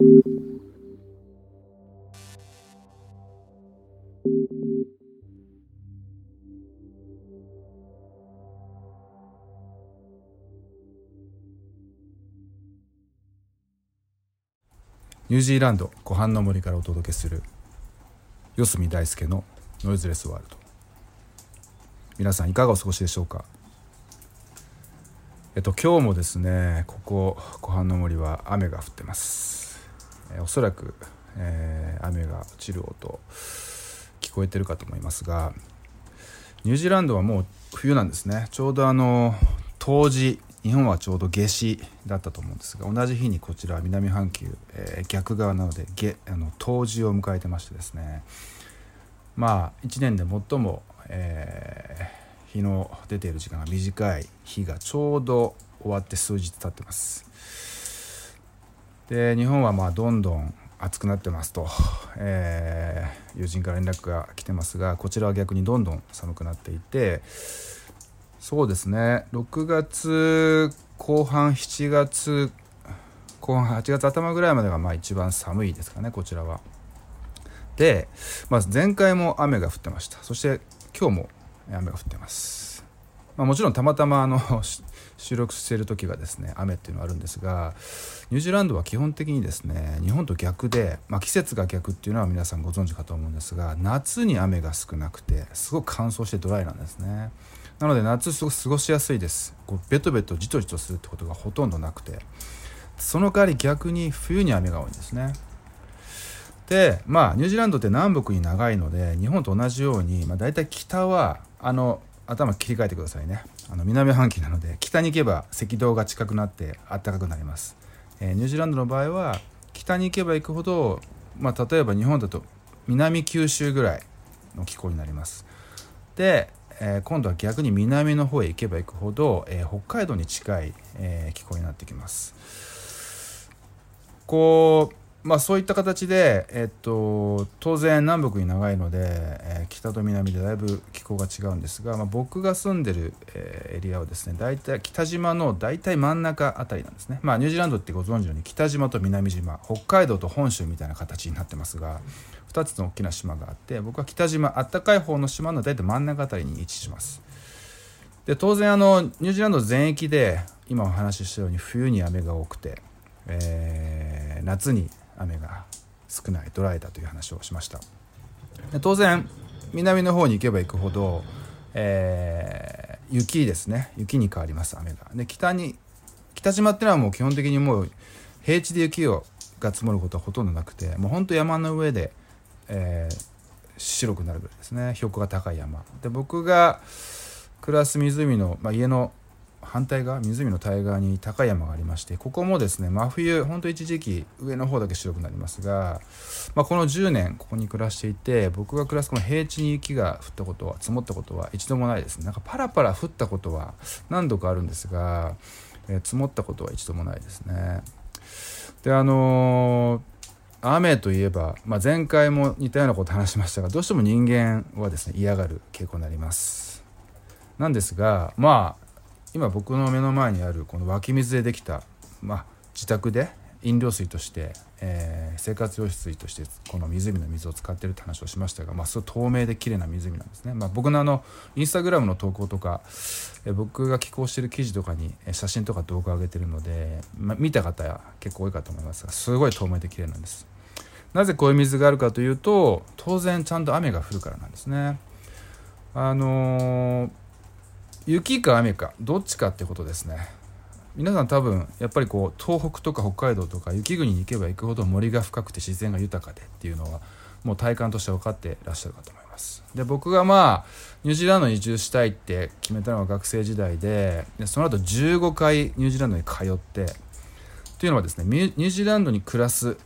ニュージーランド湖畔の森からお届けする四隅大輔のノイズレスワールド。皆さんいかがお過ごしでしょうか？えっと今日もですねここ湖畔の森は雨が降ってます。おそらく、えー、雨が落ちる音聞こえてるかと思いますがニュージーランドはもう冬なんですね。ちょうどあの冬至日本はちょうど夏至だったと思うんですが同じ日にこちら南半球、えー、逆側なので夏あの冬至を迎えてましてですね。まあ1年で最も、えー、日の出ている時間が短い日がちょうど終わって数日経ってます。で日本はまあどんどん暑くなってますと、えー、友人から連絡が来てますがこちらは逆にどんどん寒くなっていてそうですね6月後半7月後半8月頭ぐらいまでがまあ一番寒いですかねこちらは。で、まあ、前回も雨が降ってましたそして今日も雨が降ってます。まあ、もちろんたまたまあの 収録している時がですね雨っていうのはあるんですがニュージーランドは基本的にですね日本と逆で、まあ、季節が逆っていうのは皆さんご存知かと思うんですが夏に雨が少なくてすごく乾燥してドライなんですね。なので夏すごく過ごしやすいです。こうベトベトじとじとするってことがほとんどなくて。その代わり逆に冬に雨が多いんですね。でまあニュージーランドって南北に長いので日本と同じように、まあ、大体北はあの頭切り替えてくださいね。あの南半球なので北に行けば赤道が近くなって暖かくなります、えー、ニュージーランドの場合は北に行けば行くほど、まあ、例えば日本だと南九州ぐらいの気候になります。でえー、今度は逆に南の方へ行けば行くほど、えー、北海道に近い、え、気候になってきます。こうまあそういった形で、えっと、当然南北に長いので、え北と南でだいぶ気候が違うんですが、まあ、僕が住んでる、えエリアはですね大体北島の大体真ん中あたりなんですね、まあ、ニュージーランドってご存知のように北島と南島北海道と本州みたいな形になってますが2つの大きな島があって僕は北島あったかい方の島の大体真ん中あたりに位置します。で当然あのニュージーランド全域で今お話ししたように冬に雨が多くて、えー、夏に雨が少ないドライだという話をしました。当然南の方に行けば行くほど、えー、雪ですね。雪に変わります雨が。で北に北島ってのはもう基本的にもう平地で雪をが積もることはほとんどなくてもうほんと山の上でえー、白くなるぐらいですね。標高が高い山。で僕が暮らす湖の、まあ、家の反対側湖の対側に高い山がありましてここもですね真冬ほんと一時期上の方だけ白くなりますが、まあ、この10年ここに暮らしていて僕が暮らすこの平地に雪が降ったことは積もったことは一度もないですね。なんかパラパラ降ったことは何度かあるんですが、えー、積もったことは一度もないですね。であのー雨といえば、まあ、前回も似たようなこと話しましたがどうしても人間はですね嫌がる傾向になります。なんですがまあ今僕の目の前にあるこの湧き水でできた、まあ、自宅で飲料水として、えー、生活用水としてこの湖の水を使ってるって話をしましたが、まあ、すごい透明で綺麗な湖なんですね、まあ、僕のあのインスタグラムの投稿とか、えー、僕が寄稿してる記事とかに写真とか動画を上げてるので、まあ、見た方は結構多いかと思いますがすごい透明で綺麗なんです。なぜこういう水があるかというと当然ちゃんと雨が降るからなんですね。あのー、雪か雨かどっちかってことですね。皆さん多分やっぱりこう東北とか北海道とか雪国に行けば行くほど森が深くて自然が豊かでっていうのはもう体感として分かってらっしゃるかと思います。で僕がまあニュージーランドに移住したいって決めたのは学生時代ででその後15回ニュージーランドに通ってというのはですねニュージーランドに暮らす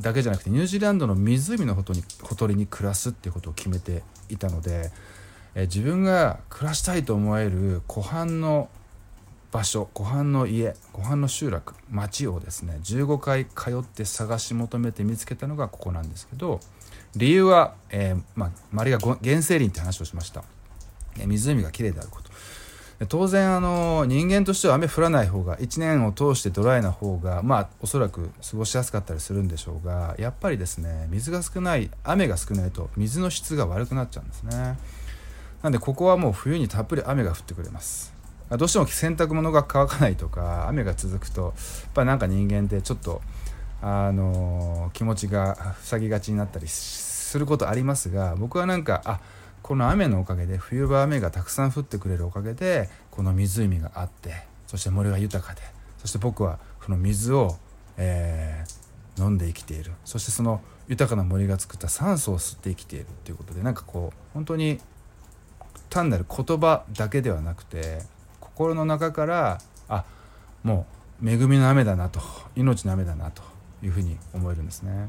だけじゃなくてニュージーランドの湖のほとにほとりに暮らすっていうことを決めていたので、え自分が暮らしたいと思える湖畔の場所湖畔の家湖畔の集落町をですね15回通って探し求めて見つけたのがここなんですけど理由は、えー、まあ、周りが原生林って話をしました、え湖がきれいであること。当然あの人間としては雨降らない方が1年を通してドライな方がまあおそらく過ごしやすかったりするんでしょうがやっぱりですね水が少ない雨が少ないと水の質が悪くなっちゃうんですね。なんでここはもう冬にたっぷり雨が降ってくれます。どうしても洗濯物が乾かないとか雨が続くとやっぱなんか人間ってちょっとあの気持ちが塞ぎがちになったりすることありますが僕はなんかあこの雨のおかげで冬場雨がたくさん降ってくれるおかげでこの湖があってそして森が豊かでそして僕はこの水を、えー、飲んで生きている。そしてその豊かな森が作った酸素を吸って生きているということでなんかこう本当に単なる言葉だけではなくて心の中からあもう恵みの雨だなと命の雨だなというふうに思えるんですね。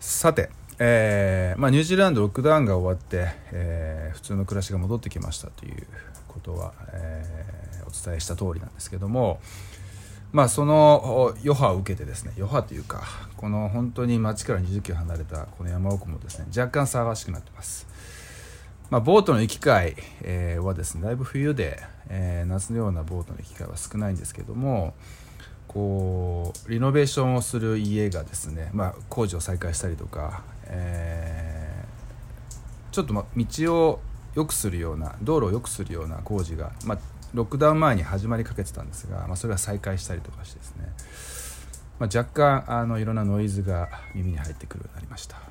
さてえーまあ、ニュージーランドロックダウンが終わって、えー、普通の暮らしが戻ってきましたということは、えー、お伝えした通りなんですけども、まあ、その余波を受けてですね余波というかこの本当に町から20キロ離れたこの山奥もですね若干騒がしくなってます。まあ、ボートの行き交い、えー、はですねだいぶ冬で、えー、夏のようなボートの行き交いは少ないんですけども、こうリノベーションをする家がですね、まあ、工事を再開したりとか、えー、ちょっとま道を良くするような道路を良くするような工事が、まあ、ロックダウン前に始まりかけてたんですが、まあ、それが再開したりとかしてですね、まあ、若干あのいろんなノイズが耳に入ってくるようになりました。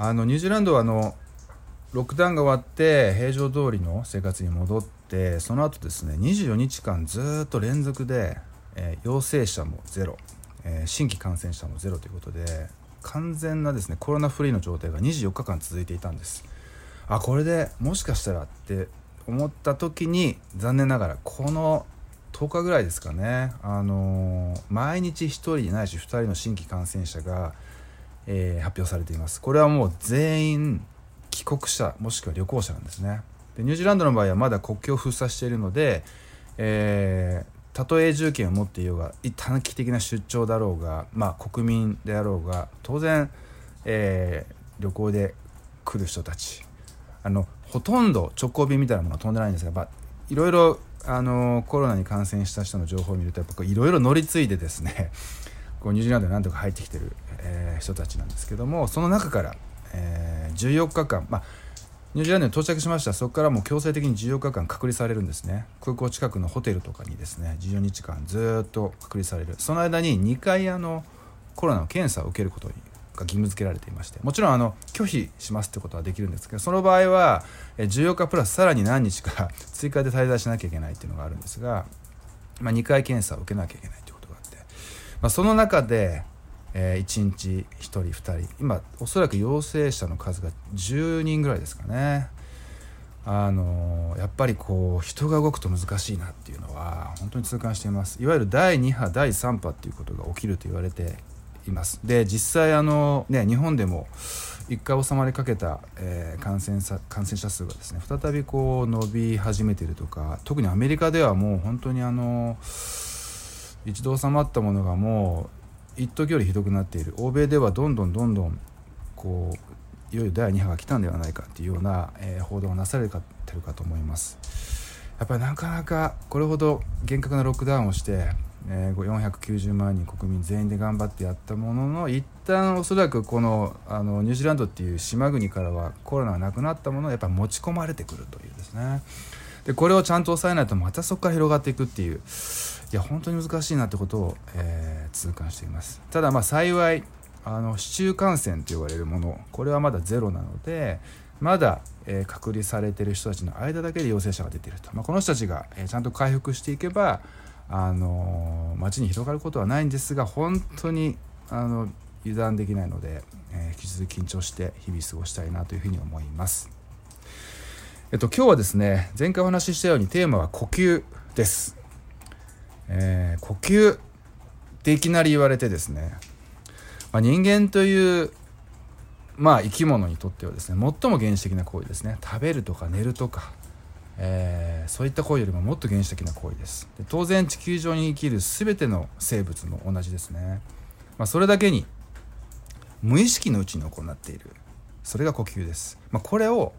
あのニュージーランドはあのロックダウンが終わって平常通りの生活に戻ってその後ですね24日間ずっと連続で、えー、陽性者もゼロ、えー、新規感染者もゼロということで完全なですねコロナフリーの状態が24日間続いていたんです。あこれでもしかしたらって思った時に残念ながらこの10日ぐらいですかね、あのー、毎日1人ないし2人の新規感染者が、えー、発表されています。これはもう全員帰国者もしくは旅行者なんですね。でニュージーランドの場合はまだ国境を封鎖しているので、えー、たとえ永住権を持っていようが短期的な出張だろうが、まあ、国民であろうが当然、えー、旅行で来る人たちあのほとんど直行便みたいなものは飛んでないんですが、ま、いろいろあのコロナに感染した人の情報を見るとやっぱいろいろ乗り継いでですねこうニュージーランドに何とか入ってきてる、えー、人たちなんですけどもその中からえー、14日間、まあ、ニュージーランドに到着しました。そこからもう強制的に14日間隔離されるんですね。空港近くのホテルとかにですね14日間ずっと隔離される。その間に2回あのコロナの検査を受けることが義務付けられていましてもちろんあの拒否しますってことはできるんですけどその場合は14日プラスさらに何日か 追加で滞在しなきゃいけないっていうのがあるんですが、まあ、2回検査を受けなきゃいけない。まあ、その中でえー、1日1人2人今おそらく陽性者の数が10人ぐらいですかね。あのー、やっぱりこう人が動くと難しいなっていうのは本当に痛感しています。いわゆる第2波第3波っていうことが起きると言われています。で実際あのね日本でも1回収まりかけた、えー、感染感染者数がですね再びこう伸び始めているとか特にアメリカではもう本当にあの一度収まったものがもう一時よりひどくなっている。欧米ではどんどんどんどんこういよいよ第2波が来たんではないかっていうような、えー、報道がなされてるかと思います。やっぱりなかなかこれほど厳格なロックダウンをして、えー、490万人国民全員で頑張ってやったものの一旦おそらくこのあのニュージーランドっていう島国からはコロナがなくなったものをやっぱ持ち込まれてくるというですね。でこれをちゃんと抑えないとまたそこから広がっていくっていう。いや本当に難しいなってことを、えー、痛感していますただまあ幸いあの市中感染と言われるものこれはまだゼロなのでまだ、えー、隔離されている人たちの間だけで陽性者が出ていると、まあ、この人たちが、えー、ちゃんと回復していけば、あのー、街に広がることはないんですが本当にあの油断できないので、えー、引き続き緊張して日々過ごしたいなというふうに思います。えっと、今日はですね前回お話ししたようにテーマは呼吸です。えー、呼吸っていきなり言われてですね、まあ、人間というまあ生き物にとってはですね最も原始的な行為ですね。食べるとか寝るとか、えー、そういった行為よりももっと原始的な行為です。で当然地球上に生きる全ての生物も同じですね、まあ、それだけに無意識のうちに行っている。それが呼吸です、まあ、これを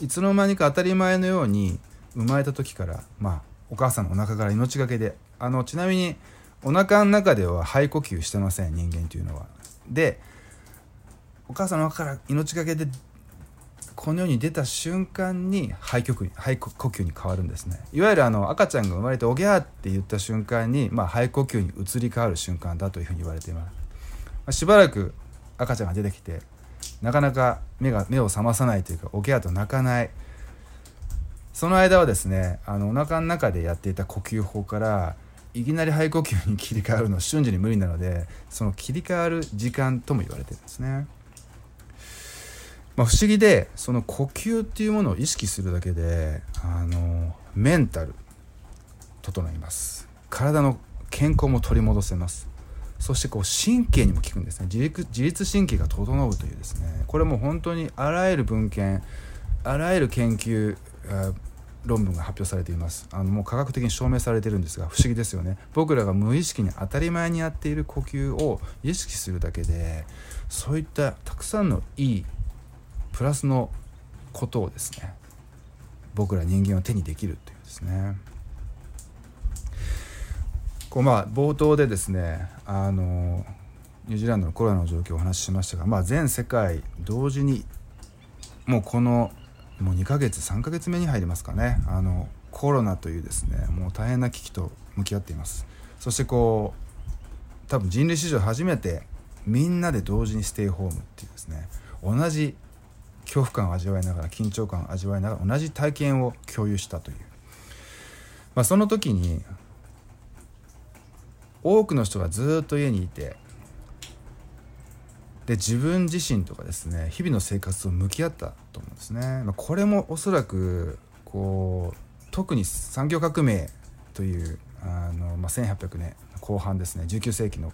いつの間にか当たり前のように生まれた時からまあお母さんのお腹から命がけであのちなみにお腹の中では肺呼吸してません人間というのは。でお母さんの中から命がけでこの世に出た瞬間に肺呼吸肺呼吸に変わるんですね。いわゆるあの赤ちゃんが生まれておぎゃーって言った瞬間に、まあ、肺呼吸に移り変わる瞬間だというふうに言われています、まあ、しばらく赤ちゃんが出てきてなかなか目が目を覚まさないというかおぎゃーと泣かない。その間はですねあのお腹の中でやっていた呼吸法からいきなり肺呼吸に切り替わるの瞬時に無理なのでその切り替わる時間とも言われてるんですね。まあ、不思議でその呼吸っていうものを意識するだけであのメンタル整います。体の健康も取り戻せます。そしてこう神経にも効くんですね。自律神経が整うというですね。これも本当にあらゆる文献あらゆる研究論文が発表されています。あのもう科学的に証明されてるんですが不思議ですよね。僕らが無意識に当たり前にやっている呼吸を意識するだけでそういったたくさんのいいプラスのことをですね僕ら人間は手にできるというですね。こうまあ冒頭でですねあのニュージーランドのコロナの状況をお話ししましたが、まあ、全世界同時にもうこのもう2ヶ月3ヶ月目に入りますかね。あのコロナというですねもう大変な危機と向き合っています。そしてこう多分人類史上初めてみんなで同時にステイホームっていうですね同じ恐怖感を味わいながら緊張感を味わいながら同じ体験を共有したという、まあ、その時に多くの人がずっと家にいてで自分自身とかですね日々の生活と向き合ったと思うんですね。まあ、これもおそらくこう特に産業革命というあの、まあ、1800年後半ですね19世紀の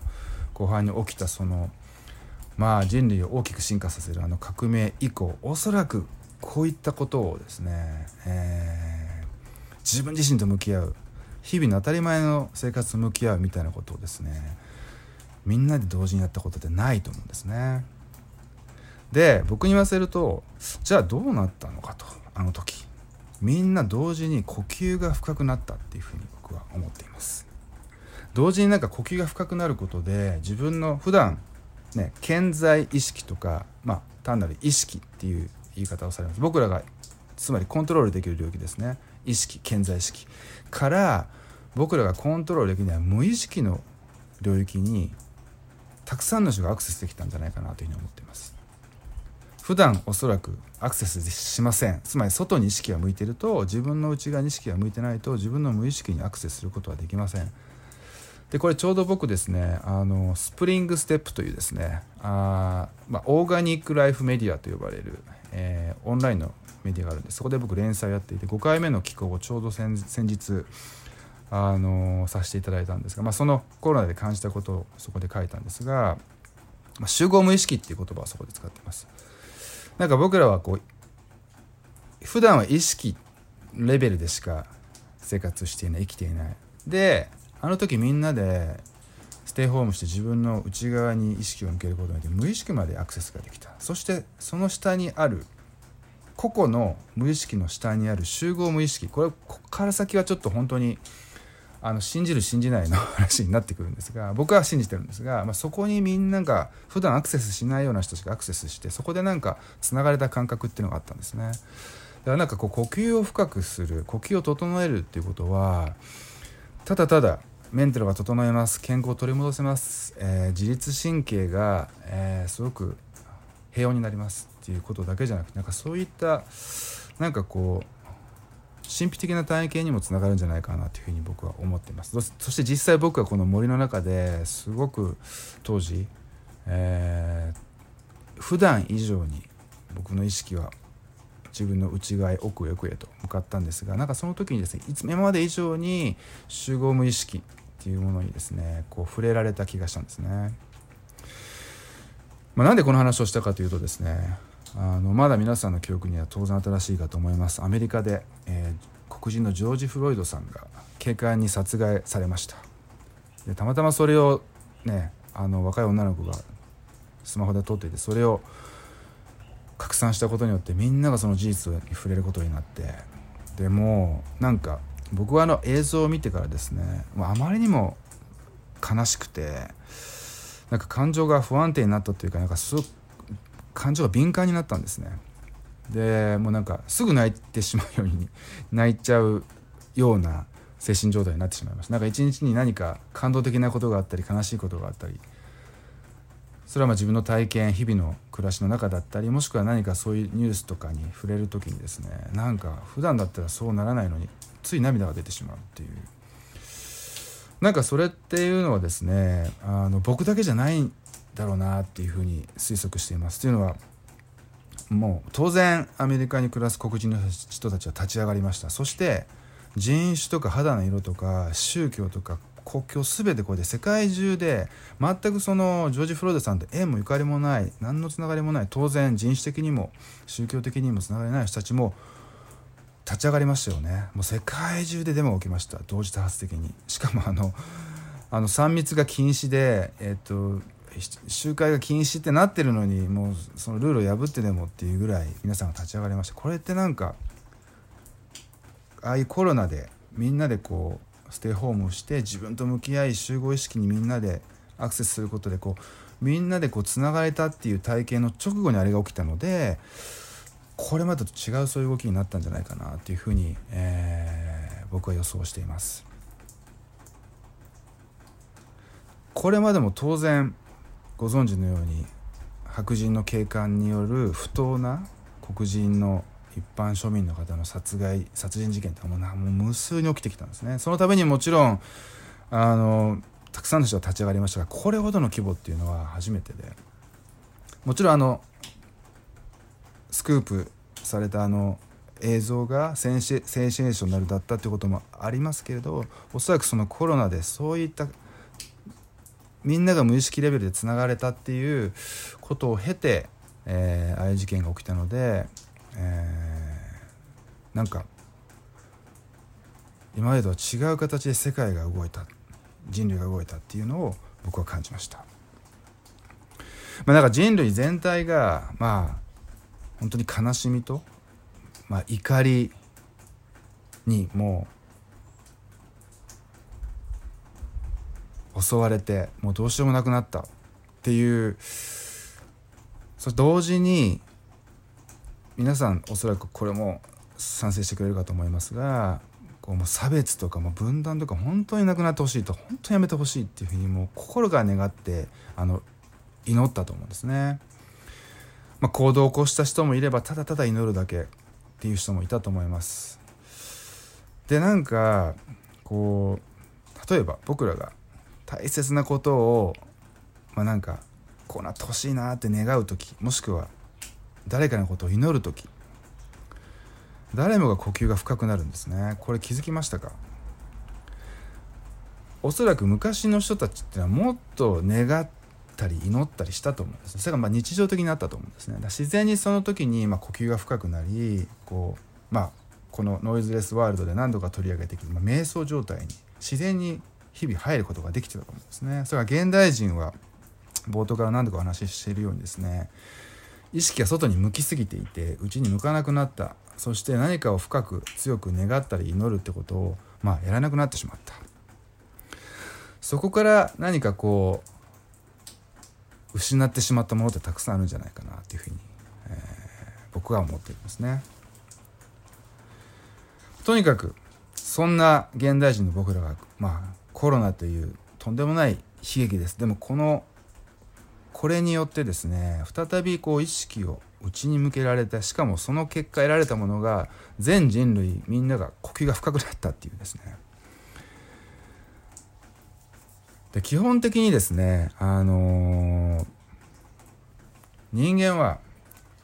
後半に起きたそのまあ人類を大きく進化させるあの革命以降おそらくこういったことをですね、えー、自分自身と向き合う日々の当たり前の生活と向き合うみたいなことをですねみんなで同時にやったことってないと思うんですね。で僕に言わせるとじゃあどうなったのかとあの時みんな同時に呼吸が深くなったっていうふうに僕は思っています。同時になんか呼吸が深くなることで自分の普段ね、健在意識とか、まあ、単なる意識っていう言い方をされます僕らがつまりコントロールできる領域ですね意識健在意識から僕らがコントロールできない無意識の領域にたくさんの人がアクセスできたんじゃないかなというふうに思っています。普段おそらくアクセスしません。つまり外に意識が向いてると自分の内側に意識が向いてないと自分の無意識にアクセスすることはできません。でこれちょうど僕ですねあのスプリングステップというですねあ、まあ、オーガニックライフメディアと呼ばれる、えー、オンラインのメディアがあるんでそこで僕連載やっていて5回目の寄稿をちょうど先日あのさせていただいたんですが、まあ、そのコロナで感じたことをそこで書いたんですが、まあ、集合無意識っていう言葉をそこで使ってます。なんか僕らはこう普段は意識レベルでしか生活していない生きていない。であの時みんなでステイホームして自分の内側に意識を向けることによって無意識までアクセスができた。そしてその下にある個々の無意識の下にある集合無意識。これここから先はちょっと本当にあの信じる信じないの話になってくるんですが 僕は信じてるんですが、まあ、そこにみんなが普段アクセスしないような人たちがアクセスしてそこでなんかつながれた感覚っていうのがあったんですね。だからなんかこう呼吸を深くする呼吸を整えるっていうことはただただメンタルが整います健康を取り戻せます、えー、自律神経が、えー、すごく平穏になりますっていうことだけじゃなくてなんかそういったなんかこう神秘的な体験にもつながるんじゃないかなというふうに僕は思っていますそして実際僕はこの森の中ですごく当時、えー、普段以上に僕の意識は自分の内側へ奥へ奥へと向かったんですがなんかその時にですねいつ今まで以上に集合無意識っていうものにですねこう触れられた気がしたんですね。まあ、なんでこの話をしたかというとですねあのまだ皆さんの記憶には当然新しいかと思います。アメリカで、えー、黒人のジョージ・フロイドさんが警官に殺害されました。でたまたまそれをねあの若い女の子がスマホで撮っていてそれを拡散したことによってみんながその事実に触れることになってでもなんか僕はあの映像を見てからですねあまりにも悲しくてなんか感情が不安定になったというかなんかすごく感情が敏感になったんですね。でもうなんかすぐ泣いてしまうように 泣いちゃうような精神状態になってしまいましたなんか一日に何か感動的なことがあったり悲しいことがあったりそれはまあ自分の体験日々の暮らしの中だったりもしくは何かそういうニュースとかに触れる時にですねなんか普段だったらそうならないのについ涙が出てしまうっていう。なんかそれっていうのはですねあの僕だけじゃないだろうなっていうふうに推測しています。というのはもう当然アメリカに暮らす黒人の人たちは立ち上がりました。そして人種とか肌の色とか宗教とか国境全てこれで世界中で全くそのジョージ・フローデさんって縁もゆかりもない何のつながりもない当然人種的にも宗教的にもつながりない人たちも立ち上がりましたよね。もう世界中でデモが起きました。同時多発的に。しかもあのあの3密が禁止で、えっと、集会が禁止ってなってるのにもうそのルールを破ってでもっていうぐらい皆さんが立ち上がりましたこれってなんかああいうコロナでみんなでこうステイホームをして自分と向き合い集合意識にみんなでアクセスすることでこうみんなでこうつながれたっていう体験の直後にあれが起きたのでこれまでと違うそういう動きになったんじゃないかなっていうふうに、えー、僕は予想しています。これまでも当然ご存知のように白人の警官による不当な黒人の一般庶民の方の殺害殺人事件ってもう無数に起きてきたんですねそのためにもちろんあのたくさんの人が立ち上がりましたがこれほどの規模っていうのは初めてで。もちろんあのスクープされたあの映像がセンシセンセーショナルだったということもありますけれどおそらくそのコロナでそういったみんなが無意識レベルでつながれたっていうことを経て、えー、ああいう事件が起きたので、えー、なんか今までとは違う形で世界が動いた人類が動いたっていうのを僕は感じました。まあ、なんか人類全体がまあ本当に悲しみと、まあ、怒りにもう襲われてもうどうしようもなくなったっていうそ同時に皆さんおそらくこれも賛成してくれるかと思いますがこうもう差別とかも分断とか本当になくなってほしいと本当にやめてほしいっていうふうにもう心が願ってあの祈ったと思うんですね。まあ、行動を起こした人もいればただただ祈るだけっていう人もいたと思います。でなんかこう例えば僕らが大切なことをまあなんかこうなってほしいなって願う時もしくは誰かのことを祈る時誰もが呼吸が深くなるんですね。これ気づきましたか？おそらく昔の人たちってのはもっと願ったり祈ったりしたと思うんです。それがまあ日常的になったと思うんですね。自然にその時にま呼吸が深くなりこうまあこのノイズレスワールドで何度か取り上げてきて、まあ、瞑想状態に自然に日々入ることができてたと思うんですね。それから現代人は冒頭から何度かお話ししているようにですね意識が外に向きすぎていて内に向かなくなった。そして何かを深く強く願ったり祈るってことをまあやらなくなってしまった。そこから何かこう失ってしまったものってたくさんあるんじゃないかなっていうふうに、えー、僕は思っていますね。とにかくそんな現代人の僕らが、まあ、コロナというとんでもない悲劇です。でもこのこれによってですね再びこう意識を内に向けられたしかもその結果得られたものが全人類みんなが呼吸が深くなったっていうですね。で基本的にですねあのー、人間は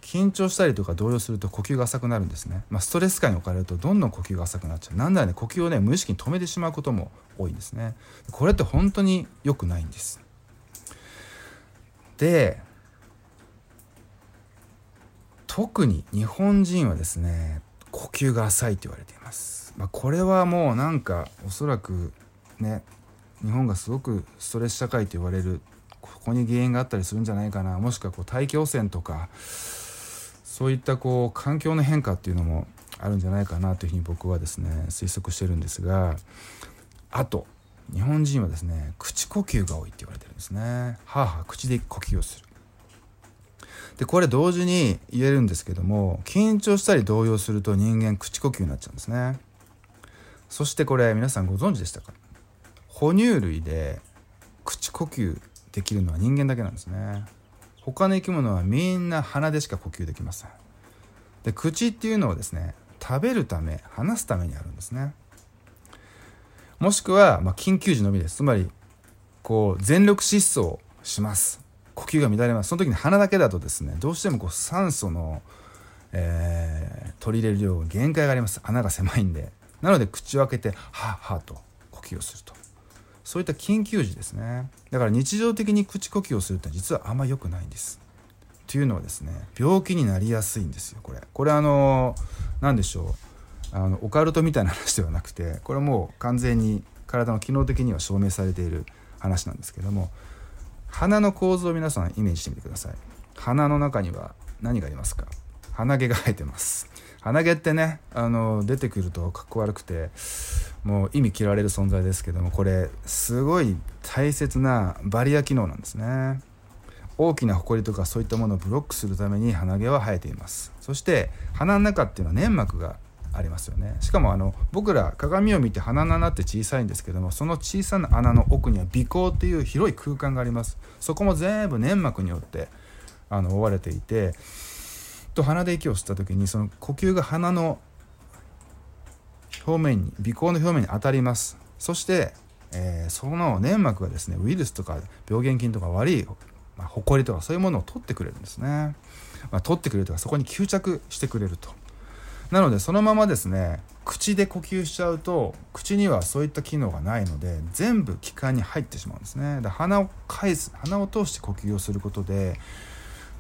緊張したりとか動揺すると呼吸が浅くなるんですね、まあ、ストレス下に置かれるとどんどん呼吸が浅くなっちゃう。なんならね呼吸をね無意識に止めてしまうことも多いんですね。これって本当に良くないんです。で特に日本人はですね呼吸が浅いと言われています、まあ、これはもうなんかおそらくね日本がすごくストレス社会と言われるここに原因があったりするんじゃないかな。もしくはこう大気汚染とかそういったこう環境の変化っていうのもあるんじゃないかなというふうに僕はですね推測してるんですがあと日本人はですね口呼吸が多いって言われてるんですね。はあはあ口で呼吸をする。でこれ同時に言えるんですけども緊張したり動揺すると人間口呼吸になっちゃうんですね。そしてこれ皆さんご存知でしたか？哺乳類で口呼吸できるのは人間だけなんですね。他の生き物はみんな鼻でしか呼吸できません。で口っていうのはですね食べるため話すためにあるんですね。もしくは、まあ、緊急時のみです。つまりこう全力疾走します。呼吸が乱れます。その時に鼻だけだとですねどうしてもこう酸素の、えー、取り入れる量が限界があります。穴が狭いんで。なので口を開けてはあはあと呼吸をすると。そういった緊急時ですね。だから日常的に口呼吸をするって実はあんま良くないんです。というのはですね病気になりやすいんですよこれ。これあの何でしょう。あのオカルトみたいな話ではなくてこれはもう完全に体の機能的には証明されている話なんですけども鼻の構造を皆さんイメージしてみてください。鼻の中には何がありますか？鼻毛が生えてます。鼻毛ってねあの出てくるとかっこ悪くてもう意味嫌われる存在ですけどもこれすごい大切なバリア機能なんですね。大きなホコリとかそういったものをブロックするために鼻毛は生えています。そして鼻の中っていうのは粘膜がありますよね。しかもあの僕ら鏡を見て鼻の穴って小さいんですけどもその小さな穴の奥には鼻孔っていう広い空間があります。そこも全部粘膜によってあの覆われていてと鼻で息を吸った時にその呼吸が鼻の表面に鼻孔の表面に当たります。そして、えー、その粘膜がですねウイルスとか病原菌とか悪い、まあ、ホコリとかそういうものを取ってくれるんですね、まあ、取ってくれるとかそこに吸着してくれると。なのでそのままですね口で呼吸しちゃうと口にはそういった機能がないので全部気管に入ってしまうんですね。で鼻を返す鼻を通して呼吸をすることで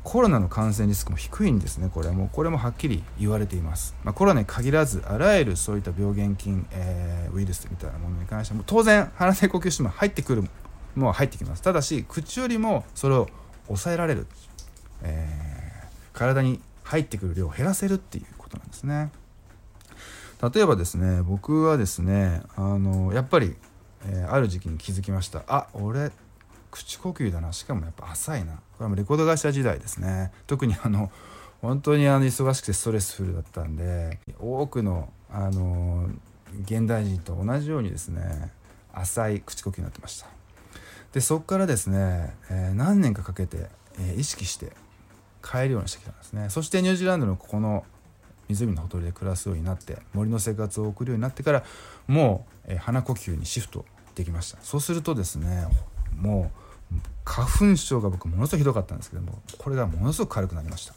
コロナの感染リスクも低いんですねこれも。これもはっきり言われています、まあ、コロナに限らずあらゆるそういった病原菌、えー、ウイルスみたいなものに関しても当然鼻で呼吸しても入ってくるもの入ってきます。ただし口よりもそれを抑えられる、えー、体に入ってくる量を減らせるっていうことなんですね。例えばですね僕はですねあのやっぱり、えー、ある時期に気づきました。あ俺口呼吸だな。しかもやっぱ浅いな。これもレコード会社時代ですね。特にあの本当にあの忙しくてストレスフルだったんで多くのあの現代人と同じようにですね浅い口呼吸になってました。でそこからですね、えー、何年かかけて、えー、意識して変えるようにしてきたんですね。そしてニュージーランドのここの湖のほとりで暮らすようになって森の生活を送るようになってからもう、えー、鼻呼吸にシフトできました。そうするとですねもう花粉症が僕ものすごいひどかったんですけどもこれがものすごく軽くなりました。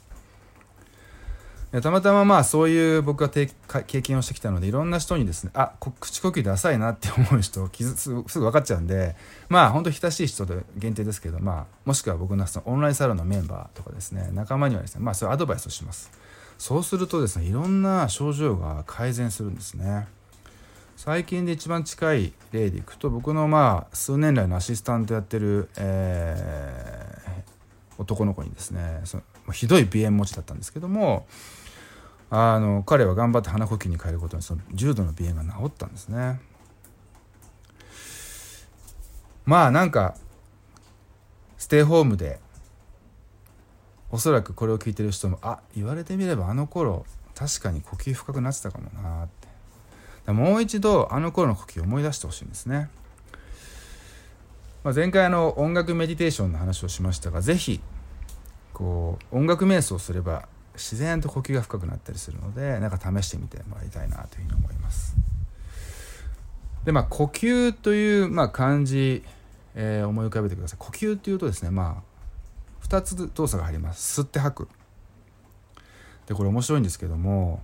たまたままあそういう僕が経験をしてきたのでいろんな人にですねあ口呼吸で浅いなって思う人傷すぐ分かっちゃうんでまあ本当親しい人で限定ですけど、まあ、もしくは僕のそのオンラインサロンのメンバーとかですね仲間にはですねまあそういうアドバイスをします。そうするとですねいろんな症状が改善するんですね。最近で一番近い例でいくと僕のまあ数年来のアシスタントやってる、えー、男の子にですねそのひどい鼻炎持ちだったんですけどもあの彼は頑張って鼻呼吸に変えることにその重度の鼻炎が治ったんですね。まあなんかステイホームでおそらくこれを聞いてる人もあ言われてみればあの頃確かに呼吸深くなってたかもなってもう一度あの頃の呼吸を思い出してほしいんですね。まあ、前回の音楽メディテーションの話をしましたが是非こう音楽瞑想すれば自然と呼吸が深くなったりするのでなんか試してみてもらいたいなというふうに思います。でまあ呼吸という、まあ、漢字、えー、思い浮かべてください。呼吸っていうとですねまあ2つ動作が入ります。吸って吐く。でこれ面白いんですけども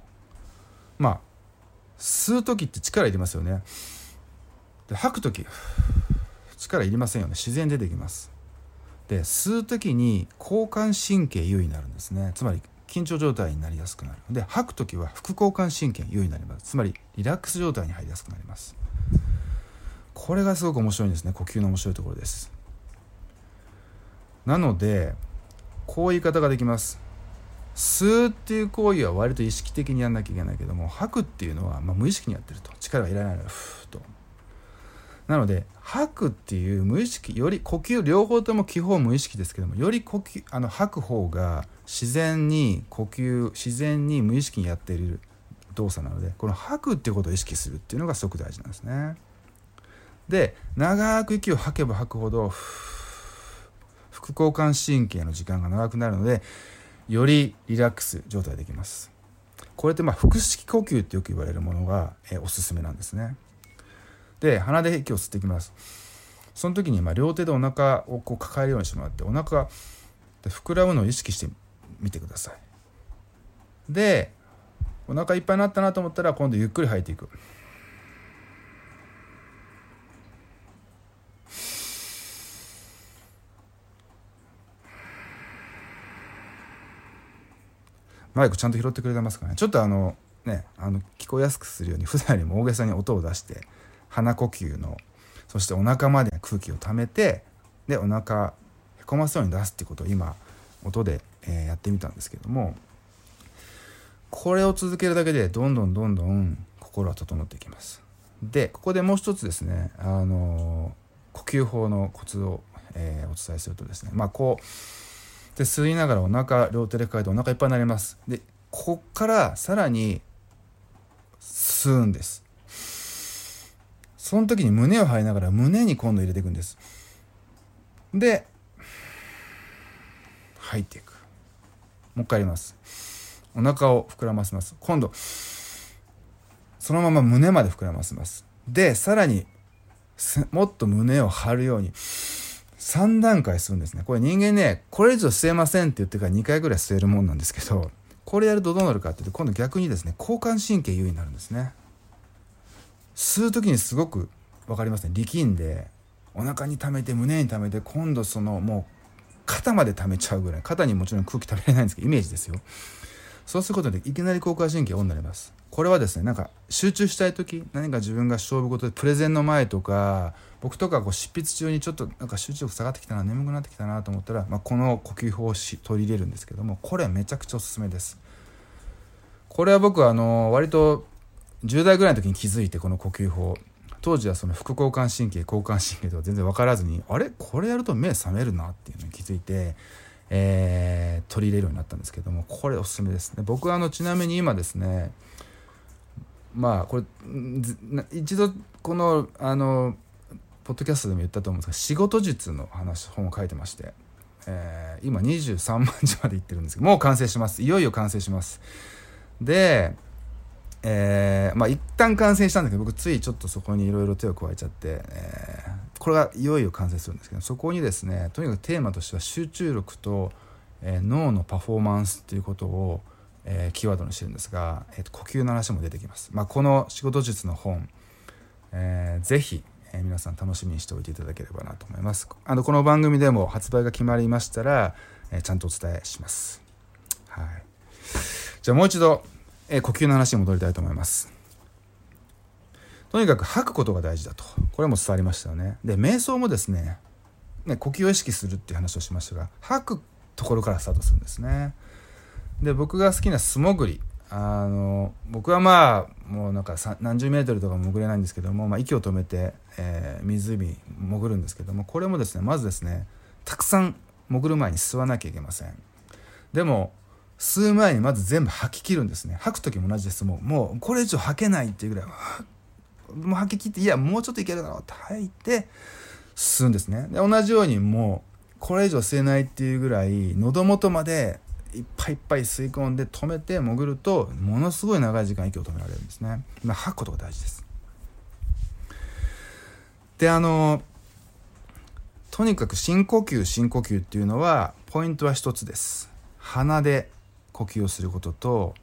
まあ吸う時って力いりますよね。で吐く時力いりませんよね。自然出てきます。で吸う時に交感神経優位になるんですね。つまり緊張状態になりやすくなる。で吐く時は副交感神経優位になります。つまりリラックス状態に入りやすくなります。これがすごく面白いんですね。呼吸の面白いところです。なのでこういう言い方ができます。吸うっていう行為は割と意識的にやんなきゃいけないけども吐くっていうのはま無意識にやってると。力がいらないからふーっと。なので吐くっていう無意識より呼吸両方とも基本無意識ですけどもより呼吸あの吐く方が自然に呼吸自然に無意識にやっている動作なのでこの吐くっていうことを意識するっていうのがすごく大事なんですね。で長く息を吐けば吐くほど副交感神経の時間が長くなるのでよりリラックス状態できます。これってまあ腹式呼吸ってよく言われるものが、えおすすめなんですね。で鼻で息を吸っていきますその時にま両手でお腹をこう抱えるようにしてもらってお腹が膨らむのを意識してみてくださいでお腹いっぱいになったなと思ったら今度ゆっくり吐いていくマイクちゃんと拾ってくれてますかねちょっとあのねあの聞こえやすくするように普段よりも大げさに音を出して鼻呼吸のそしてお腹まで空気をためてでお腹へこますように出すってことを今音で、えー、やってみたんですけどもこれを続けるだけでどんどんどんどん心は整っていきます。でここでもう一つですねあの呼吸法のコツを、えー、お伝えするとですねまあこうで吸いながらお腹両手で抱えてお腹いっぱいになります。でこっからさらに吸うんです。その時に胸を張りながら胸に今度入れていくんです。で吐いていく。もう一回やります。お腹を膨らませます。今度そのまま胸まで膨らませます。でさらにもっと胸を張るように。3段階するんですね。これ人間ねこれ以上吸えませんって言ってから2回ぐらい吸えるもんなんですけどこれやるとどうなるかっていうと今度逆にですね交感神経優位になるんですね。吸う時にすごく分かりますね力んでお腹に溜めて胸に溜めて今度そのもう肩まで溜めちゃうぐらい肩にもちろん空気溜めれないんですけどイメージですよ。そうすることでいきなり交感神経オンになります。これはですねなんか集中したい時何か自分が勝負事でプレゼンの前とか僕とかこう執筆中にちょっとなんか集中力下がってきたな眠くなってきたなと思ったら、まあ、この呼吸法を取り入れるんですけどもこれめちゃくちゃおすすめです。これは僕はあの割と10代ぐらいの時に気づいてこの呼吸法当時はその副交感神経交感神経とか全然分からずにあれ？これやると目覚めるなっていうのに気づいて、えー、取り入れるようになったんですけどもこれおすすめですね。僕はあのちなみに今ですねまあこれ一度このあのポッドキャストでも言ったと思うんですが仕事術の話本を書いてまして、えー、今23万字までいってるんですけどもう完成します。いよいよ完成します。でえー、まあ一旦完成したんだけど僕ついちょっとそこにいろいろ手を加えちゃって、えー、これがいよいよ完成するんですけどそこにですねとにかくテーマとしては集中力と、えー、脳のパフォーマンスっていうことを、えー、キーワードにしてるんですが、えーと、呼吸の話も出てきます、まあ、この仕事術の本、えー、ぜひ、え、皆さん楽しみにしておいていただければなと思いますあのこの番組でも発売が決まりましたら、え、ちゃんとお伝えしますはいじゃあもう一度え呼吸の話に戻りたいと思います。とにかく吐くことが大事だと。これも伝わりましたよね。で、瞑想もですね、ね呼吸を意識するっていう話をしましたが、吐くところからスタートするんですね。で、僕が好きな素潜り。あの僕はまあもうなんか何十メートルとかも潜れないんですけども、まあ、息を止めて、えー、湖潜るんですけどもこれもですねまずですねたくさん潜る前に吸わなきゃいけません。でも吸う前にまず全部吐き切るんですね。吐く時も同じです。もうもうこれ以上吐けないっていうぐらいもう吐き切っていやもうちょっといけるだろうって吐いて吸うんですね。で同じようにもうこれ以上吸えないっていうぐらい喉元までいっぱいいっぱい吸い込んで止めて潜るとものすごい長い時間息を止められるんですね、まあ、吐くことが大事です。であのとにかく深呼吸深呼吸っていうのはポイントは一つです。鼻で呼吸をすることと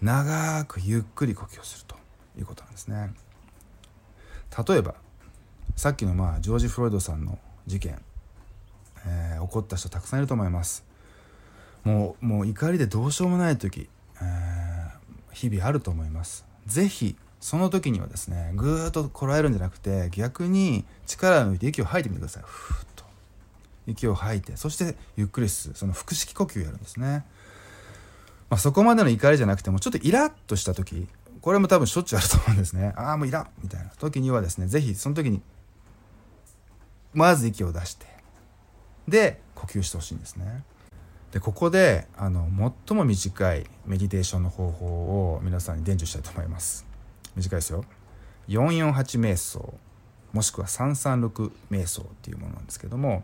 長くゆっくり呼吸をするということなんですね。例えばさっきのまあジョージ・フロイドさんの事件、えー、起こった人たくさんいると思います。もうもう怒りでどうしようもない時、えー、日々あると思います。是非その時にはですねぐーっとこらえるんじゃなくて逆に力を抜いて息を吐いてみてください。ふーっと。息を吐いてそしてゆっくり吸うその腹式呼吸やるんですね。まあ、そこまでの怒りじゃなくてもちょっとイラッとした時これも多分しょっちゅうあると思うんですね。ああもうイラッみたいな時にはですね是非その時にまず息を出してで呼吸してほしいんですね。でここであの最も短いメディテーションの方法を皆さんに伝授したいと思います。短いですよ。448瞑想。もしくは336瞑想っていうものなんですけども。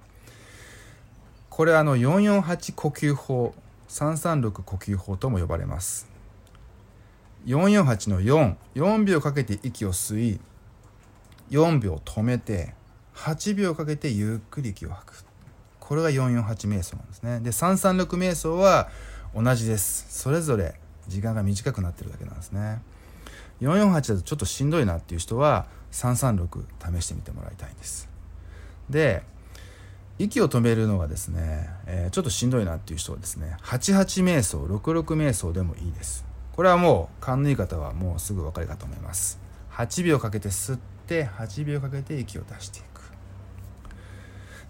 これあの448呼吸法。336呼吸法とも呼ばれます。448の44秒かけて息を吸い4秒止めて8秒かけてゆっくり息を吐く。これが448瞑想なんですね。で336瞑想は同じです。それぞれ時間が短くなってるだけなんですね。448だとちょっとしんどいなっていう人は336試してみてもらいたいんです。で息を止めるのがですね、えー、ちょっとしんどいなっていう人はですね88瞑想66瞑想でもいいです。これはもう勘のいい方はもうすぐ分かるかと思います。8秒かけて吸って8秒かけて息を出していく。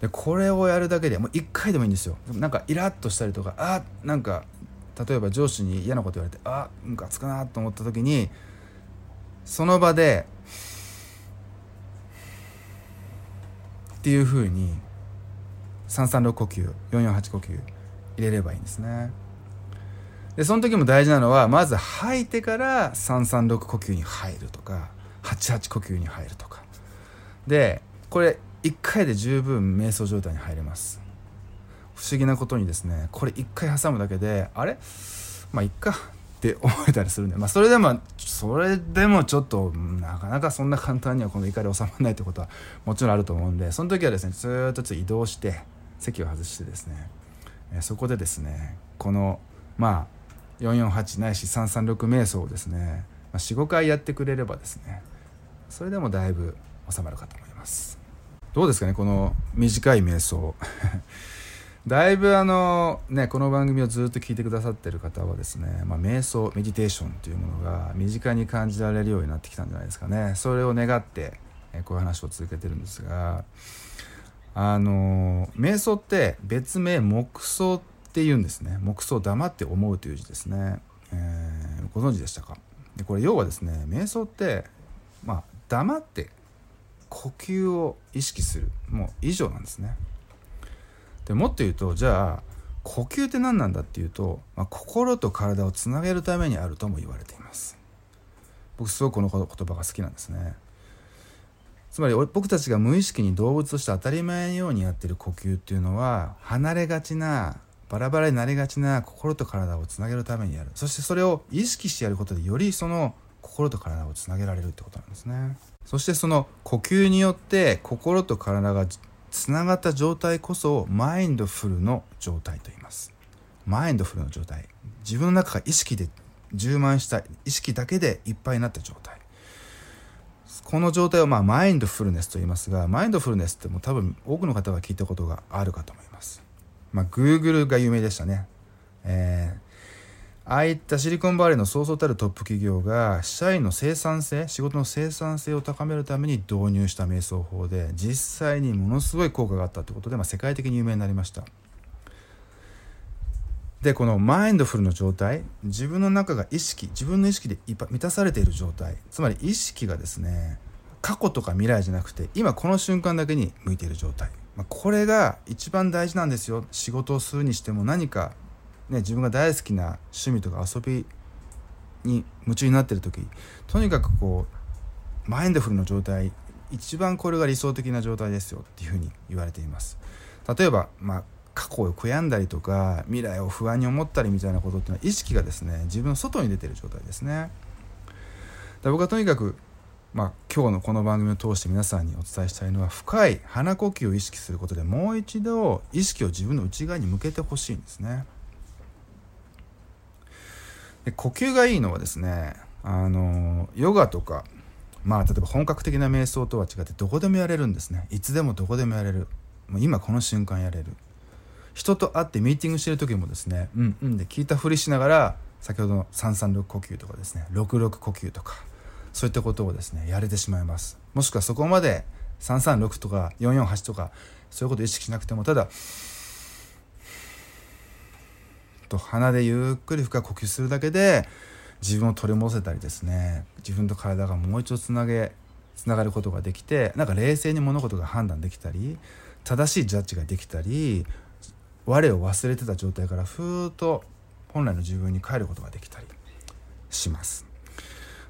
でこれをやるだけでもう1回でもいいんですよ。なんかイラッとしたりとかあなんか例えば上司に嫌なこと言われてあムカつくなと思った時にその場でっていうふうに336呼吸448呼吸入れればいいんですね。でその時も大事なのはまず吐いてから336呼吸に入るとか88呼吸に入るとか。でこれ1回で十分瞑想状態に入れます。不思議なことにですねこれ1回挟むだけであれ？まあいっか。って思えたりするんで、まあ、それでもそれでもちょっとなかなかそんな簡単にはこの怒り収まらないってことはもちろんあると思うんでその時はですねずっと移動して席を外してですねそこでですねこのまあ448ないし336瞑想をですね45回やってくれればですねそれでもだいぶ収まるかと思います。どうですかねこの短い瞑想。だいぶあのねこの番組をずっと聞いてくださってる方はですね、まあ、瞑想メディテーションというものが身近に感じられるようになってきたんじゃないですかね。それを願ってこういう話を続けてるんですがあの瞑想って別名黙想って言うんですね。黙想黙って思うという字ですね、えー、ご存知でしたか？でこれ要はですね瞑想ってまあ黙って呼吸を意識する。もう以上なんですね。でもっと言うとじゃあ呼吸って何なんだっていうと、まあ、心と体をつなげるためにあるとも言われています。僕すごくこの言葉が好きなんですね。つまり僕たちが無意識に動物として当たり前のようにやってる呼吸っていうのは離れがちなバラバラになりがちな心と体をつなげるためにやる。そしてそれを意識してやることでよりその心と体をつなげられるってことなんですね。そしてその呼吸によって心と体がつながった状態こそマインドフルの状態と言います。マインドフルの状態。自分の中が意識で充満した意識だけでいっぱいになった状態。この状態をまあマインドフルネスと言いますがマインドフルネスってもう多分多くの方が聞いたことがあるかと思います。まあ Google が有名でしたね。えーああいったシリコンバレーのそうそうたるトップ企業が社員の生産性仕事の生産性を高めるために導入した瞑想法で実際にものすごい効果があったということで、まあ、世界的に有名になりました。でこのマインドフルの状態自分の中が意識自分の意識で満たされている状態つまり意識がですね過去とか未来じゃなくて今この瞬間だけに向いている状態、まあ、これが一番大事なんですよ。仕事をするにしても何かね、自分が大好きな趣味とか遊びに夢中になってる時とにかくこうマインドフルの状態一番これが理想的な状態ですよっていうふうに言われています。例えば、まあ、過去を悔やんだりとか未来を不安に思ったりみたいなことっていうのは意識がですね自分の外に出てる状態ですね。だ僕はとにかく、まあ、今日のこの番組を通して皆さんにお伝えしたいのは深い鼻呼吸を意識することでもう一度意識を自分の内側に向けてほしいんですね。で呼吸がいいのはですねあのヨガとかまあ例えば本格的な瞑想とは違ってどこでもやれるんですね。いつでもどこでもやれる。もう今この瞬間やれる。人と会ってミーティングしてる時もですねうんうんで聞いたふりしながら先ほどの336呼吸とかですね66呼吸とかそういったことをですねやれてしまいます。もしくはそこまで336とか448とかそういうことを意識しなくてもただと鼻でゆっくり深く呼吸するだけで自分を取り戻せたりですね。自分と体がもう一度つなげつながることができてなんか冷静に物事が判断できたり正しいジャッジができたり我を忘れてた状態からふーっと本来の自分に帰ることができたりします。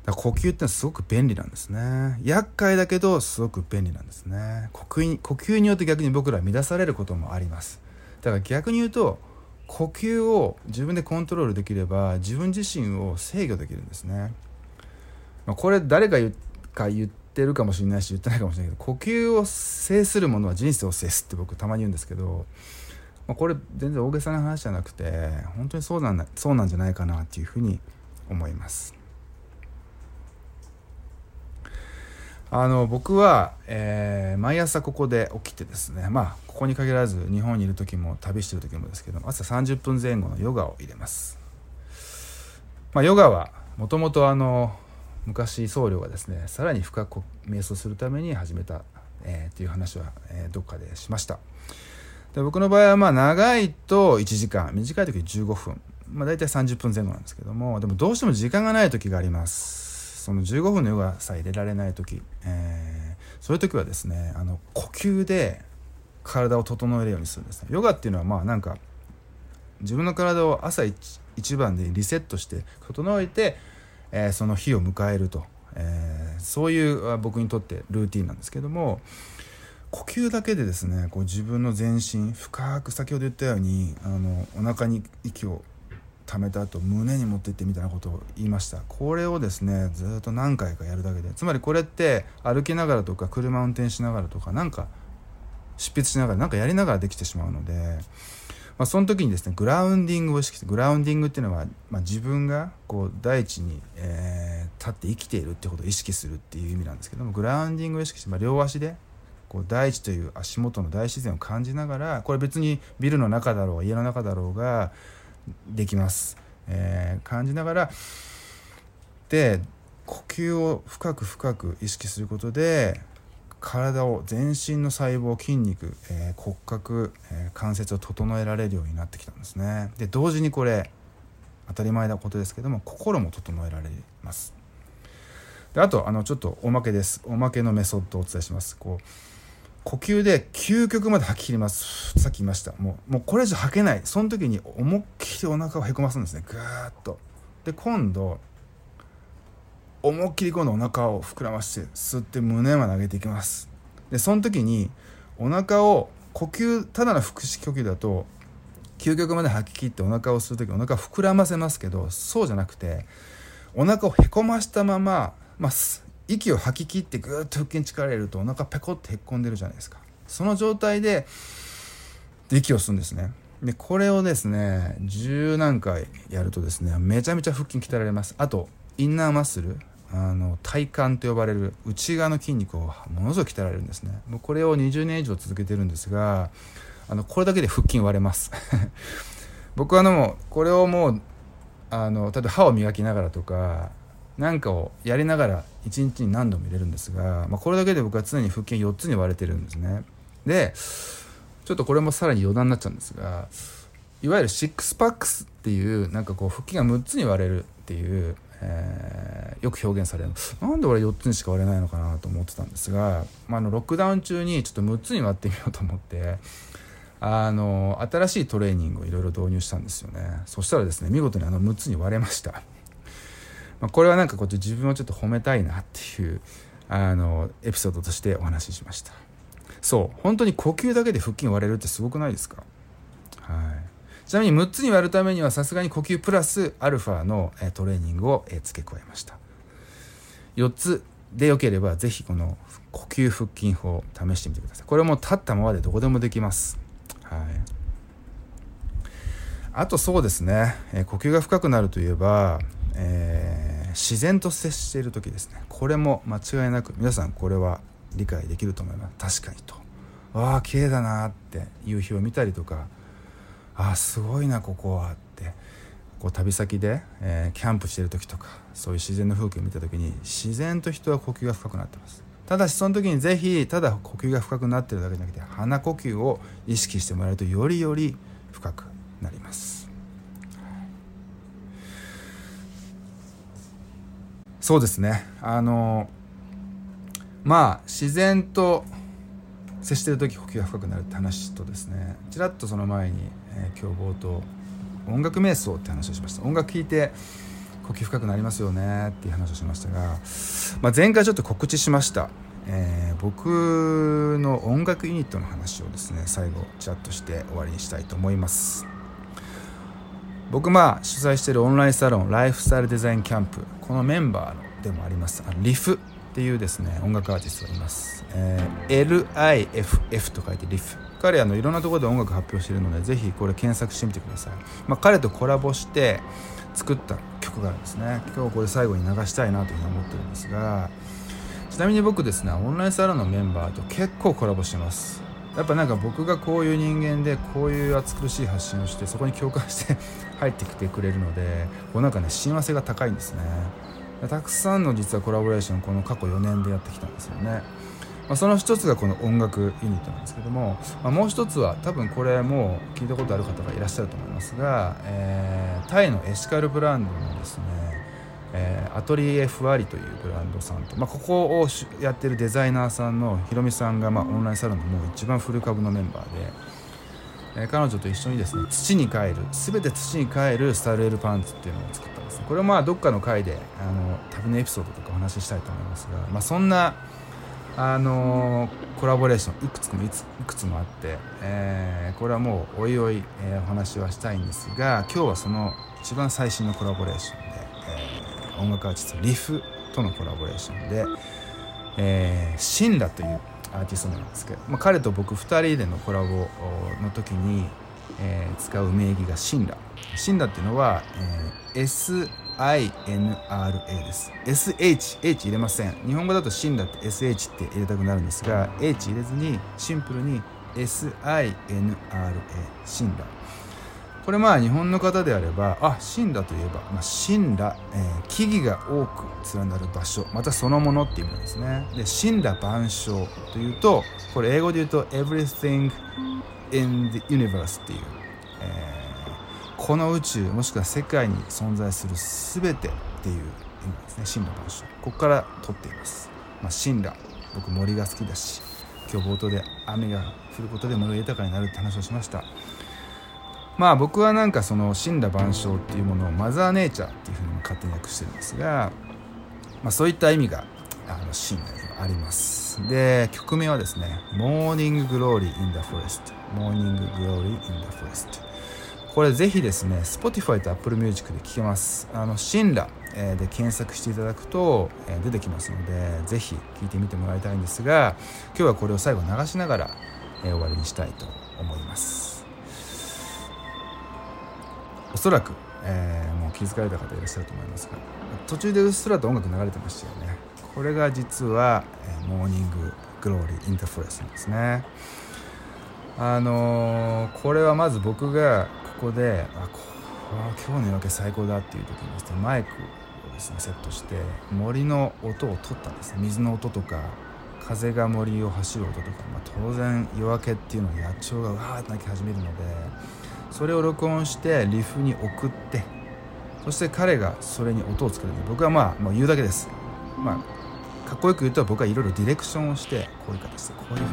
だ呼吸ってすごく便利なんですね。厄介だけどすごく便利なんですね。呼吸によって逆に僕らは乱されることもあります。だから逆に言うと呼吸を自分でコントロールできれば自分自身を制御できるんですね、まあ、これ誰が言か言ってるかもしれないし言ってないかもしれないけど呼吸を制するものは人生を制すって僕たまに言うんですけど、まあ、これ全然大げさな話じゃなくて本当にそうなんそうなんじゃないかなっていうふうに思います。あの僕は、えー、毎朝ここで起きてですねまあここに限らず日本にいる時も旅してる時もですけど朝30分前後のヨガを入れます、まあ、ヨガはもともとあの昔僧侶がですねさらに深く瞑想するために始めた、えー、っていう話は、えー、どっかでしました。で僕の場合はまあ長いと1時間短い時15分。まあ大体30分前後なんですけどもでもどうしても時間がない時があります。その15分のヨガさえ入れられない時、えー、そういう時はですねあの呼吸で体を整えるようにするんですね。ヨガっていうのはまあなんか自分の体を朝一番でリセットして整えて、えー、その日を迎えると、えー、そういう僕にとってルーティンなんですけども呼吸だけでですねこう自分の全身深く先ほど言ったようにあのお腹に息を溜めた後胸に持ってってみたいなことを言いました。これをですねずっと何回かやるだけで。つまりこれって歩きながらとか車運転しながらとかなんか執筆しながらなんかやりながらできてしまうので、まあ、その時にですねグラウンディングを意識してグラウンディングっていうのは、まあ、自分がこう大地に、えー、立って生きているってことを意識するっていう意味なんですけどもグラウンディングを意識して、まあ、両足でこう大地という足元の大自然を感じながらこれ別にビルの中だろうが家の中だろうができます、えー、感じながら。で呼吸を深く深く意識することで体を全身の細胞筋肉、えー、骨格、えー、関節を整えられるようになってきたんですね。で同時にこれ当たり前なことですけども心も整えられます。であとあのちょっとおまけです。おまけのメソッドをお伝えします。こう呼吸で究極まで吐き切ります。さっき言いました。もうもうこれ以上吐けない。その時に思いっきりお腹をへこますんですね。ぐーっと。で今度思いっきり今度お腹を膨らまして吸って胸まで上げていきます。でその時にお腹を呼吸ただの腹式呼吸だと究極まで吐き切ってお腹を吸う時お腹膨らませますけどそうじゃなくてお腹をへこましたまま、まあ、息を吐き切ってぐーっと腹筋力入れるとお腹ペコってへっこんでるじゃないですか。その状態で息を吸うんですね。でこれをですね十何回やるとですねめちゃめちゃ腹筋鍛えられます。あとインナーマッスルあの体幹と呼ばれる内側の筋肉をものすごく鍛えられるんですね。もうこれを20年以上続けてるんですがあのこれだけで腹筋割れます。僕はあのこれをもうあの例えば歯を磨きながらとかなんかをやりながら1日に何度も入れるんですが、まあ、これだけで僕は常に腹筋4つに割れてるんですね。でちょっとこれもさらに余談になっちゃうんですがいわゆるシックスパックスっていうなんかこう腹筋が6つに割れるっていう、えー、よく表現されるなんで俺4つにしか割れないのかなと思ってたんですが、まあ、のロックダウン中にちょっと6つに割ってみようと思ってあの新しいトレーニングをいろいろ導入したんですよね。そしたらですね見事にあの6つに割れました。まあ、これはなんかこう自分をちょっと褒めたいなっていうあのエピソードとしてお話ししました。そう。本当に呼吸だけで腹筋割れるってすごくないですか？はい。ちなみに6つに割るためにはさすがに呼吸プラスアルファのトレーニングを付け加えました。4つでよければ是非この呼吸腹筋法を試してみてください。これも立ったままでどこでもできます。はい。あとそうですね、え呼吸が深くなるといえば、えー自然と接している時ですね。これも間違いなく皆さんこれは理解できると思います。確かにと。ああ綺麗だなって夕日を見たりとかああすごいなここはって。こう旅先で、えー、キャンプしてる時とかそういう自然の風景を見た時に自然と人は呼吸が深くなってます。ただしその時に是非ただ呼吸が深くなってるだけじゃなくて鼻呼吸を意識してもらえるとよりより深くなります、そうですね。あのまあ自然と接してる時呼吸が深くなるって話とですねちらっとその前に、えー、今日冒頭音楽瞑想って話をしました。音楽聴いて呼吸深くなりますよねっていう話をしましたが、まあ、前回ちょっと告知しました、えー、僕の音楽ユニットの話をですね最後チラッとして終わりにしたいと思います。僕まあ主催しているオンラインサロンライフスタイルデザインキャンプこのメンバーでもあります。あのリフっていうですね音楽アーティストがいます、えー、LIFF と書いてリフ。彼あのいろんなところで音楽発表しているのでぜひこれ検索してみてください、まあ、彼とコラボして作った曲があるんですね。今日これ最後に流したいなというふうに思ってるんですがちなみに僕ですねオンラインサロンのメンバーと結構コラボしてます。やっぱなんか僕がこういう人間でこういう暑苦しい発信をしてそこに共感して入ってきてくれるのでこうなんかね親和性が高いんですね。たくさんの実はコラボレーションこの過去4年でやってきたんですよね、まあ、その一つがこの音楽ユニットなんですけども、まあ、もう一つは多分これもう聞いたことある方がいらっしゃると思いますが、えー、タイのエシカルブランドのですねえー、アトリエふわりというブランドさんと、まあ、ここをやってるデザイナーさんのひろみさんが、まあ、オンラインサロンのもう一番古株のメンバーで、え、彼女と一緒にですね土に帰る全て土に帰るスタイルエルパンツっていうのを作ったんですね。これはまあどっかの回であの旅のエピソードとかお話ししたいと思いますが、まあ、そんなあのコラボレーションいくつもいくつもあって、えー、これはもうおいおい、えー、お話はしたいんですが今日はその一番最新のコラボレーションで、えー、音楽アーティストリフとのコラボレーションで、えー、シンラというアーティストなんですけど、まあ、彼と僕2人でのコラボの時に、えー、使う名義がシンラ。シンラっていうのは、えー、SINRA です。SH H 入れません。日本語だとシンラって SH って入れたくなるんですが H 入れずにシンプルに SINRA シンラ。これまあ日本の方であればあ神羅といえば、まあ、神羅、えー、木々が多く連なる場所またそのものっていう意味ですね。で神羅万象というとこれ英語で言うと everything in the universe っていう、えー、この宇宙もしくは世界に存在する全てっていう意味ですね。神羅万象。ここから取っています、まあ、シンラ。僕森が好きだし今日冒頭で雨が降ることで森が豊かになるって話をしました。まあ僕はなんかその死んだ万象っていうものをマザーネイチャーっていうふうに勝手に訳してるんですが、まあ、そういった意味があのシーンにあります。で曲名はですね「 Morning Glory in the Forest」「 Morning Glory in the Forest」これぜひですね Spotify と Apple Music で聴けます。あのシンラで検索していただくと出てきますのでぜひ聴いてみてもらいたいんですが今日はこれを最後流しながら終わりにしたいと思います。おそらく、えー、もう気づかれた方いらっしゃると思いますが途中でうっすらと音楽流れてましたよね。これが実は、え、モーニンググローリーインターフォレスですね。あのー、これはまず僕がここであこ今日の夜明け最高だっていう時にですねマイクをですねセットして森の音を取ったんですね。水の音とか風が森を走る音とか、まあ、当然夜明けっていうのは野鳥がわーって鳴き始めるのでそれを録音してリフに送ってそして彼がそれに音を作る。んで僕はまあもう言うだけです。まあかっこよく言うと僕はいろいろディレクションをしてこういう形でこういう雰囲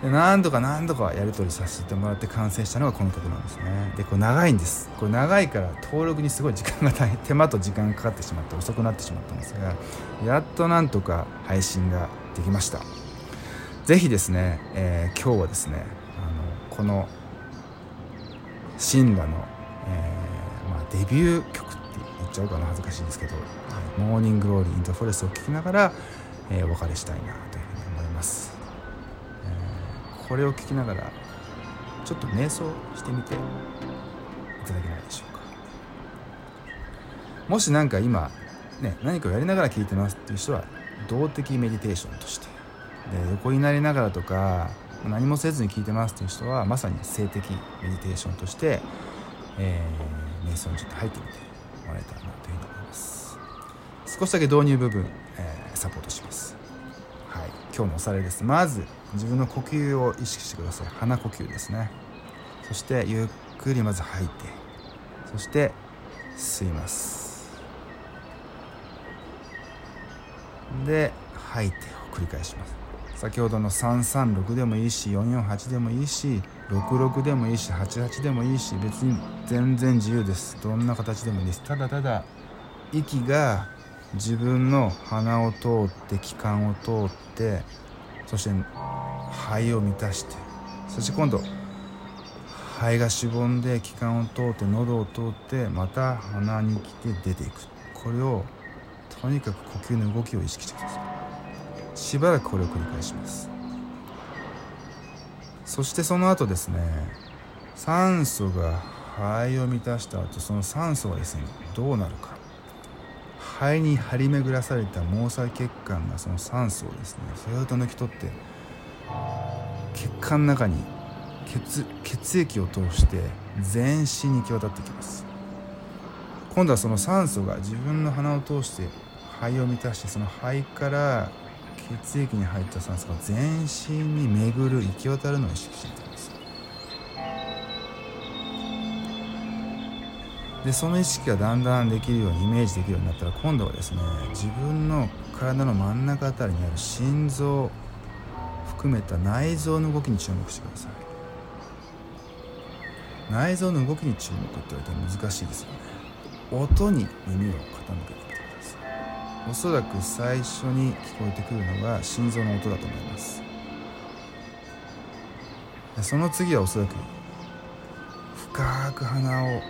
気で。で何度か何度かやり取りさせてもらって完成したのがこの曲なんですね。でこれ長いんです。これ長いから登録にすごい時間が大変 手間と時間がかかってしまって遅くなってしまったんですがやっとなんとか配信ができました。是非ですね、えー、今日はですねあのこのシンラの、えー、まあ、デビュー曲って言っちゃうかな恥ずかしいですけど「モーニング・ローリー・イント・フォレスト」を聴きながら、えー、お別れしたいなというふうに思います、えー、これを聴きながらちょっと瞑想してみていただけないでしょうか。もし何か今ね何かをやりながら聴いてますっていう人は動的メディテーションとしてで横になりながらとか何もせずに聞いてますという人はまさに性的メディテーションとして、えー、瞑想にちょっと入ってみてもらえたらなというふうに思います。少しだけ導入部分、えー、サポートします。はい。今日のおさらいです。まず自分の呼吸を意識してください。鼻呼吸ですね。そしてゆっくりまず吐いてそして吸います。で吐いてを繰り返します。先ほどの336でもいいし448でもいいし66でもいいし88でもいいし別に全然自由です。どんな形でもいいです。ただただ息が自分の鼻を通って気管を通ってそして肺を満たしてそして今度肺がしぼんで気管を通って喉を通ってまた鼻に来て出ていく。これをとにかく呼吸の動きを意識してください。しばらくこれを繰り返します。そしてその後ですね酸素が肺を満たした後その酸素はですねどうなるか。肺に張り巡らされた毛細血管がその酸素をですねそれと抜き取って血管の中に血血液を通して全身に行き渡ってきます。今度はその酸素が自分の鼻を通して肺を満たしてその肺から血液に入った酸素が全身に巡る行き渡るのを意識していきますでその意識がだんだんできるようにイメージできるようになったら今度はですね自分の体の真ん中あたりにある心臓含めた内臓の動きに注目してください。内臓の動きに注目って言われたら難しいですよね。音に耳を傾けてください。おそらく最初に聞こえてくるのが心臓の音だと思います。その次はおそらく深く鼻を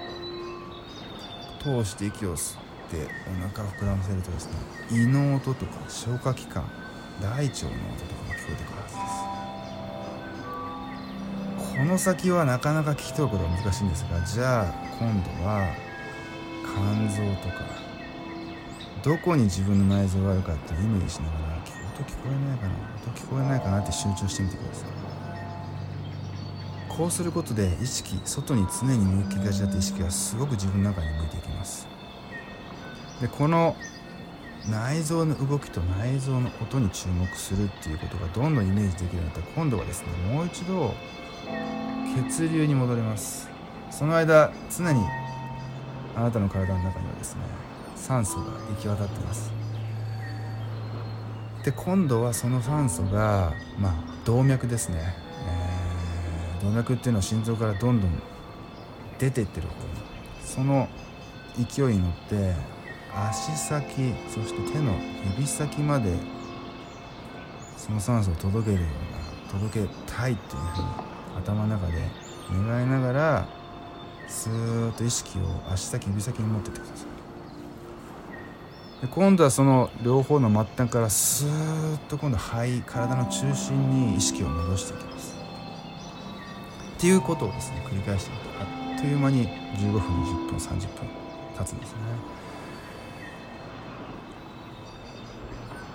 通して息を吸ってお腹を膨らませるとですね胃の音とか消化器官大腸の音とかが聞こえてくるはずです。この先はなかなか聞き取ることが難しいんですがじゃあ今度は肝臓とかどこに自分の内臓があるかってイメージしながら音聞こえないかな。音聞こえないかなって集中してみてください。こうすることで意識外に常に向きがちだった意識がすごく自分の中に向いていきます。でこの内臓の動きと内臓の音に注目するっていうことがどんどんイメージできるようになったら今度はですねもう一度血流に戻ります。その間常にあなたの体の中にはですね酸素が行き渡ってます。で今度はその酸素がまあ動脈ですね。動脈っていうのは心臓からどんどん出ていってる方。その勢いに乗って足先そして手の指先までその酸素を届けるような届けたいっていうふうに頭の中で願いながらスーッと意識を足先指先に持ってってください。で今度はその両方の末端からスーッと今度肺体の中心に意識を戻していきますっていうことをですね繰り返していくとあっという間に15分20分30分経つんですね。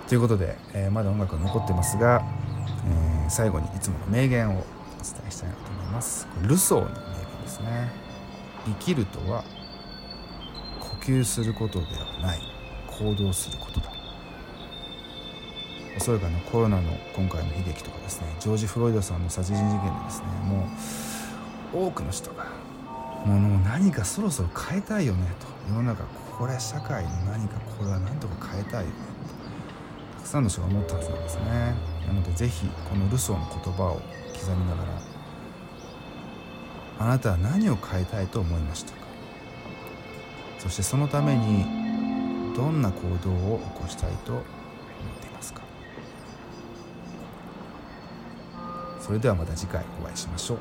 ということで、えー、まだ音楽が残ってますが、えー、最後にいつもの名言をお伝えしたいなと思います。ルソーの名言ですね。生きるとは呼吸することではない行動することだ。おそらくあのコロナの今回の悲劇とかですねジョージ・フロイドさんの殺人事件でですねもう多くの人がもう何かそろそろ変えたいよねと。世の中これ社会の何かこれは何とか変えたいよねとたくさんの人が思ったはずなんですね。なので是非このルソーの言葉を刻みながらあなたは何を変えたいと思いましたか？そしてそのためにどんな行動を起こしたいと思っていますか？それではまた次回お会いしましょう。